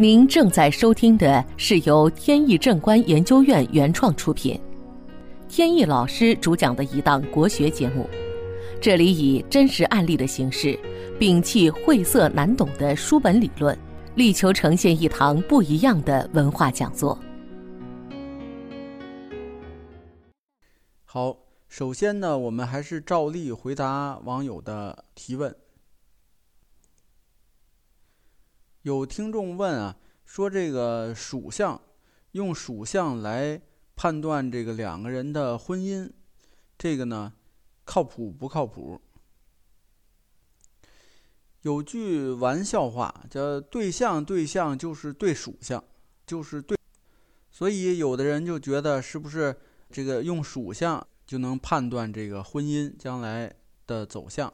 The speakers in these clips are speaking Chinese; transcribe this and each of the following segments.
您正在收听的是由天意正观研究院原创出品，天意老师主讲的一档国学节目。这里以真实案例的形式，摒弃晦涩难懂的书本理论，力求呈现一堂不一样的文化讲座。好，首先呢，我们还是照例回答网友的提问。有听众问啊，说这个属相，用属相来判断这个两个人的婚姻，这个呢，靠谱不靠谱？有句玩笑话叫“对象对象就是对属相，就是对”，所以有的人就觉得是不是这个用属相就能判断这个婚姻将来的走向？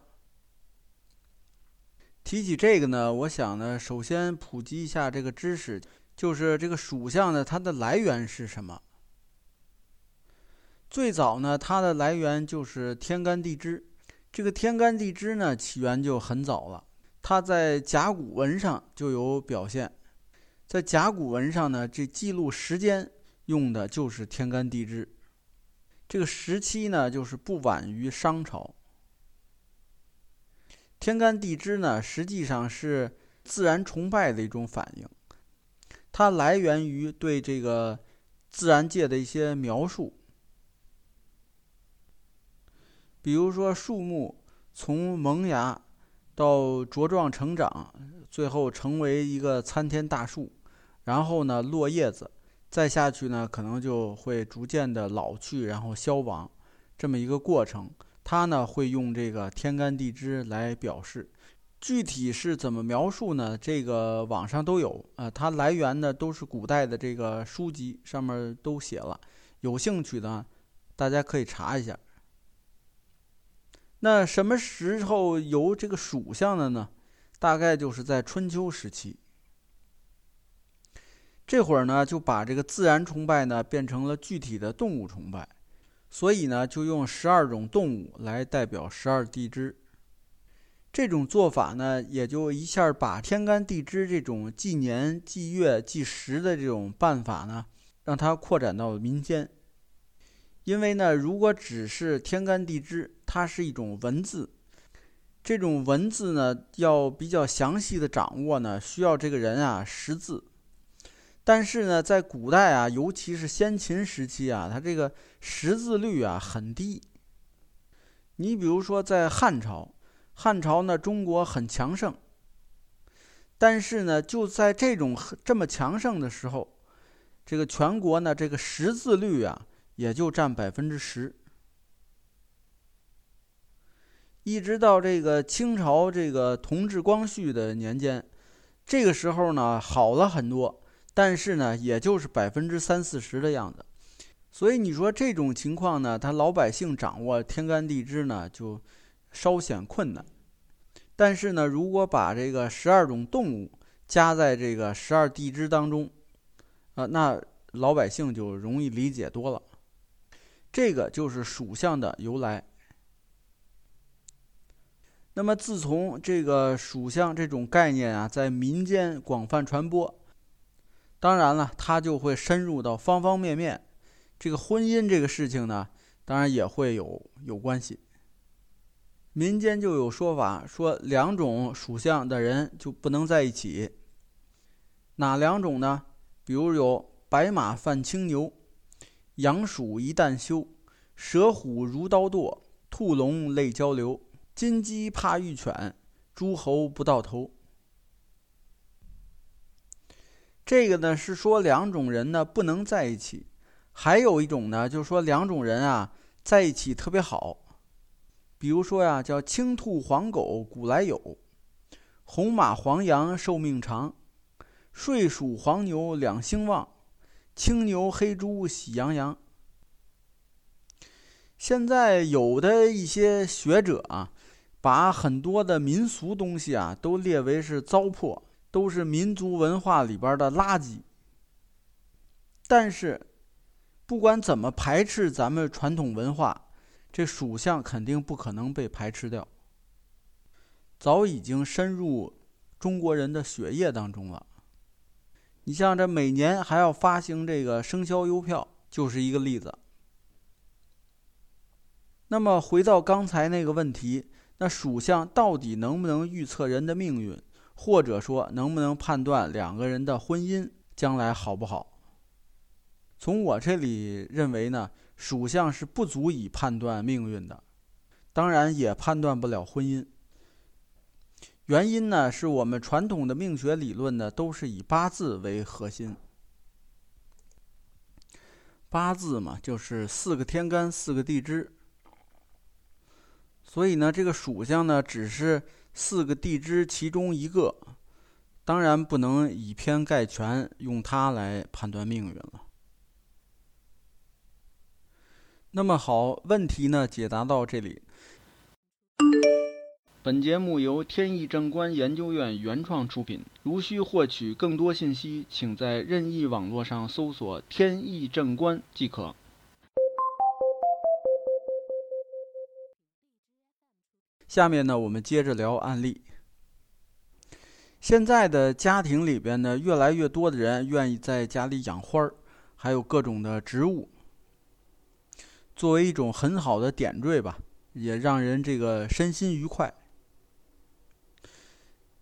提起这个呢，我想呢，首先普及一下这个知识，就是这个属相呢，它的来源是什么？最早呢，它的来源就是天干地支。这个天干地支呢，起源就很早了，它在甲骨文上就有表现。在甲骨文上呢，这记录时间用的就是天干地支。这个时期呢，就是不晚于商朝。天干地支呢，实际上是自然崇拜的一种反应，它来源于对这个自然界的一些描述。比如说，树木从萌芽到茁壮成长，最后成为一个参天大树，然后呢落叶子，再下去呢可能就会逐渐的老去，然后消亡，这么一个过程。它呢会用这个天干地支来表示，具体是怎么描述呢？这个网上都有啊，它来源呢都是古代的这个书籍上面都写了，有兴趣的大家可以查一下。那什么时候有这个属相的呢？大概就是在春秋时期，这会儿呢就把这个自然崇拜呢变成了具体的动物崇拜。所以呢，就用十二种动物来代表十二地支。这种做法呢，也就一下把天干地支这种纪年、纪月、纪时的这种办法呢，让它扩展到民间。因为呢，如果只是天干地支，它是一种文字，这种文字呢，要比较详细的掌握呢，需要这个人啊识字。但是呢，在古代啊，尤其是先秦时期啊，它这个识字率啊很低。你比如说在汉朝，汉朝呢，中国很强盛。但是呢，就在这种这么强盛的时候，这个全国呢，这个识字率啊，也就占百分之十。一直到这个清朝这个同治、光绪的年间，这个时候呢，好了很多。但是呢，也就是百分之三四十的样子，所以你说这种情况呢，他老百姓掌握天干地支呢，就稍显困难。但是呢，如果把这个十二种动物加在这个十二地支当中，啊，那老百姓就容易理解多了。这个就是属相的由来。那么，自从这个属相这种概念啊，在民间广泛传播。当然了，他就会深入到方方面面。这个婚姻这个事情呢，当然也会有有关系。民间就有说法，说两种属相的人就不能在一起。哪两种呢？比如有白马犯青牛，羊鼠一旦休，蛇虎如刀剁，兔龙泪交流，金鸡怕玉犬，诸侯不到头。这个呢是说两种人呢不能在一起，还有一种呢就是说两种人啊在一起特别好，比如说呀叫青兔黄狗古来有，红马黄羊寿命长，睡鼠黄牛两兴旺，青牛黑猪喜洋洋。现在有的一些学者啊，把很多的民俗东西啊都列为是糟粕。都是民族文化里边的垃圾，但是不管怎么排斥咱们传统文化，这属相肯定不可能被排斥掉，早已经深入中国人的血液当中了。你像这每年还要发行这个生肖邮票，就是一个例子。那么回到刚才那个问题，那属相到底能不能预测人的命运，或者说能不能判断两个人的婚姻将来好不好？从我这里认为呢，属相是不足以判断命运的，当然也判断不了婚姻。原因呢，是我们传统的命学理论呢，都是以八字为核心。八字嘛，就是四个天干，四个地支。所以呢，这个属相呢，只是四个地支其中一个，当然不能以偏概全，用它来判断命运了。那么好，问题呢解答到这里。本节目由天意正观研究院原创出品。如需获取更多信息，请在任意网络上搜索“天意正观”即可。下面呢，我们接着聊案例。现在的家庭里边呢，越来越多的人愿意在家里养花儿，还有各种的植物，作为一种很好的点缀吧，也让人这个身心愉快。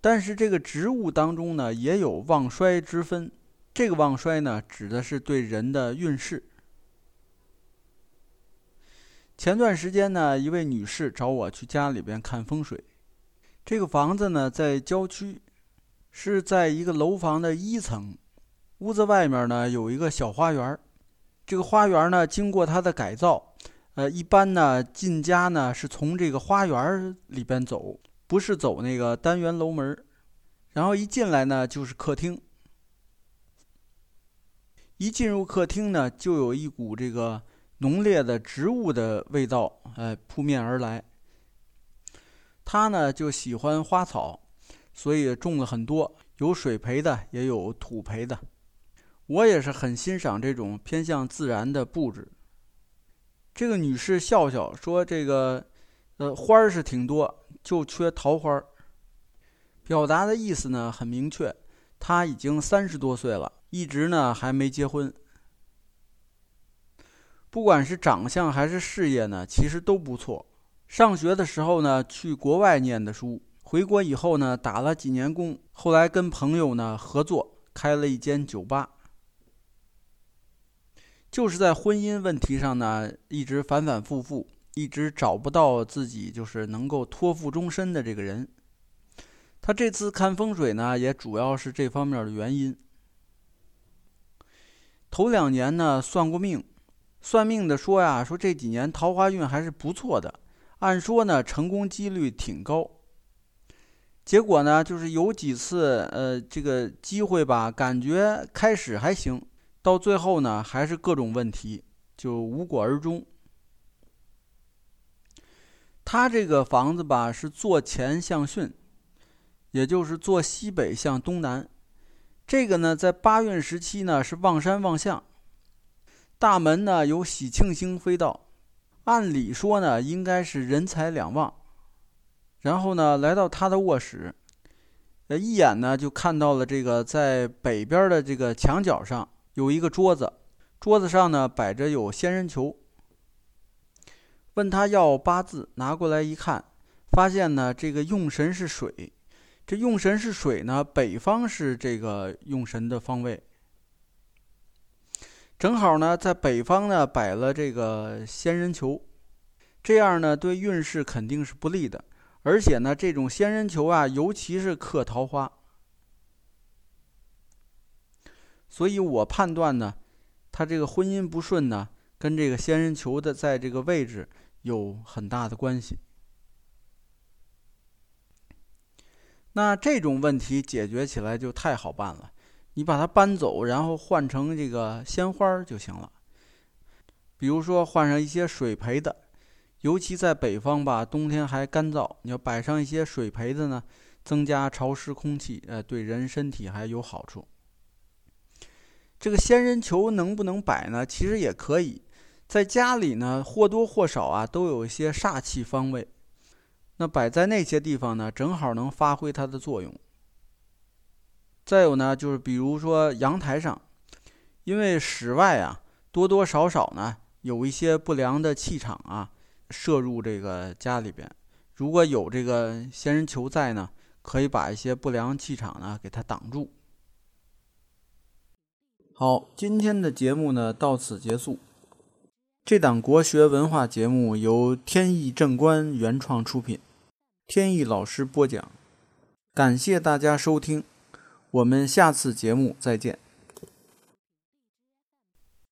但是这个植物当中呢，也有旺衰之分。这个旺衰呢，指的是对人的运势。前段时间呢，一位女士找我去家里边看风水。这个房子呢，在郊区，是在一个楼房的一层，屋子外面呢有一个小花园。这个花园呢，经过它的改造，呃，一般呢进家呢是从这个花园里边走，不是走那个单元楼门。然后一进来呢就是客厅，一进入客厅呢就有一股这个。浓烈的植物的味道，哎，扑面而来。他呢就喜欢花草，所以种了很多，有水培的，也有土培的。我也是很欣赏这种偏向自然的布置。这个女士笑笑说：“这个，呃，花儿是挺多，就缺桃花儿。”表达的意思呢很明确，她已经三十多岁了，一直呢还没结婚。不管是长相还是事业呢，其实都不错。上学的时候呢，去国外念的书，回国以后呢，打了几年工，后来跟朋友呢合作，开了一间酒吧。就是在婚姻问题上呢，一直反反复复，一直找不到自己就是能够托付终身的这个人。他这次看风水呢，也主要是这方面的原因。头两年呢，算过命。算命的说呀，说这几年桃花运还是不错的，按说呢成功几率挺高。结果呢，就是有几次呃这个机会吧，感觉开始还行，到最后呢还是各种问题，就无果而终。他这个房子吧是坐前向巽，也就是坐西北向东南，这个呢在八运时期呢是望山望向。大门呢有喜庆星飞到，按理说呢应该是人财两旺。然后呢来到他的卧室，呃一眼呢就看到了这个在北边的这个墙角上有一个桌子，桌子上呢摆着有仙人球。问他要八字，拿过来一看，发现呢这个用神是水，这用神是水呢，北方是这个用神的方位。正好呢，在北方呢摆了这个仙人球，这样呢对运势肯定是不利的。而且呢，这种仙人球啊，尤其是克桃花，所以我判断呢，他这个婚姻不顺呢，跟这个仙人球的在这个位置有很大的关系。那这种问题解决起来就太好办了。你把它搬走，然后换成这个鲜花就行了。比如说换上一些水培的，尤其在北方吧，冬天还干燥，你要摆上一些水培的呢，增加潮湿空气，呃，对人身体还有好处。这个仙人球能不能摆呢？其实也可以，在家里呢或多或少啊都有一些煞气方位，那摆在那些地方呢，正好能发挥它的作用。再有呢，就是比如说阳台上，因为室外啊多多少少呢有一些不良的气场啊射入这个家里边，如果有这个仙人球在呢，可以把一些不良气场呢给它挡住。好，今天的节目呢到此结束。这档国学文化节目由天意正观原创出品，天意老师播讲。感谢大家收听，我们下次节目再见。